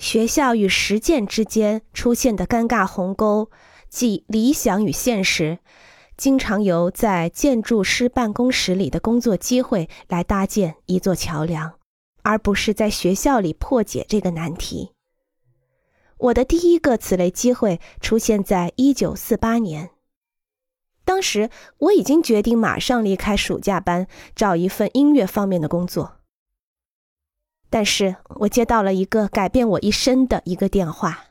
学校与实践之间出现的尴尬鸿沟，即理想与现实，经常由在建筑师办公室里的工作机会来搭建一座桥梁，而不是在学校里破解这个难题。我的第一个此类机会出现在一九四八年，当时我已经决定马上离开暑假班，找一份音乐方面的工作。但是我接到了一个改变我一生的一个电话。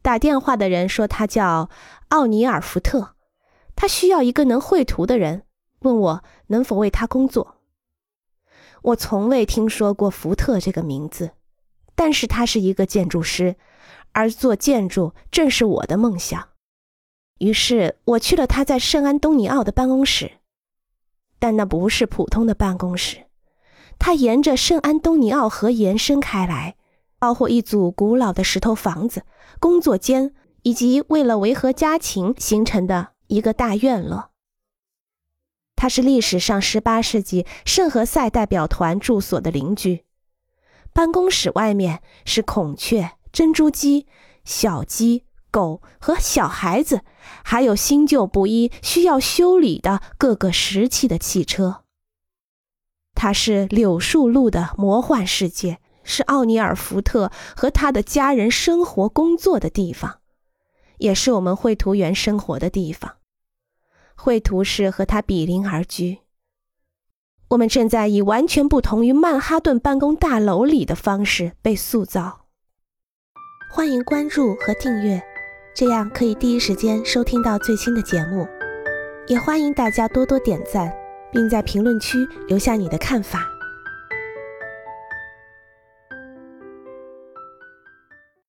打电话的人说他叫奥尼尔·福特，他需要一个能绘图的人，问我能否为他工作。我从未听说过福特这个名字，但是他是一个建筑师，而做建筑正是我的梦想。于是我去了他在圣安东尼奥的办公室，但那不是普通的办公室。它沿着圣安东尼奥河延伸开来，包括一组古老的石头房子、工作间，以及为了维和家禽形成的一个大院落。它是历史上18世纪圣何塞代表团住所的邻居。办公室外面是孔雀、珍珠鸡、小鸡、狗和小孩子，还有新旧不一、需要修理的各个时期的汽车。它是柳树路的魔幻世界，是奥尼尔·福特和他的家人生活工作的地方，也是我们绘图员生活的地方。绘图室和他比邻而居。我们正在以完全不同于曼哈顿办公大楼里的方式被塑造。欢迎关注和订阅，这样可以第一时间收听到最新的节目。也欢迎大家多多点赞。并在评论区留下你的看法。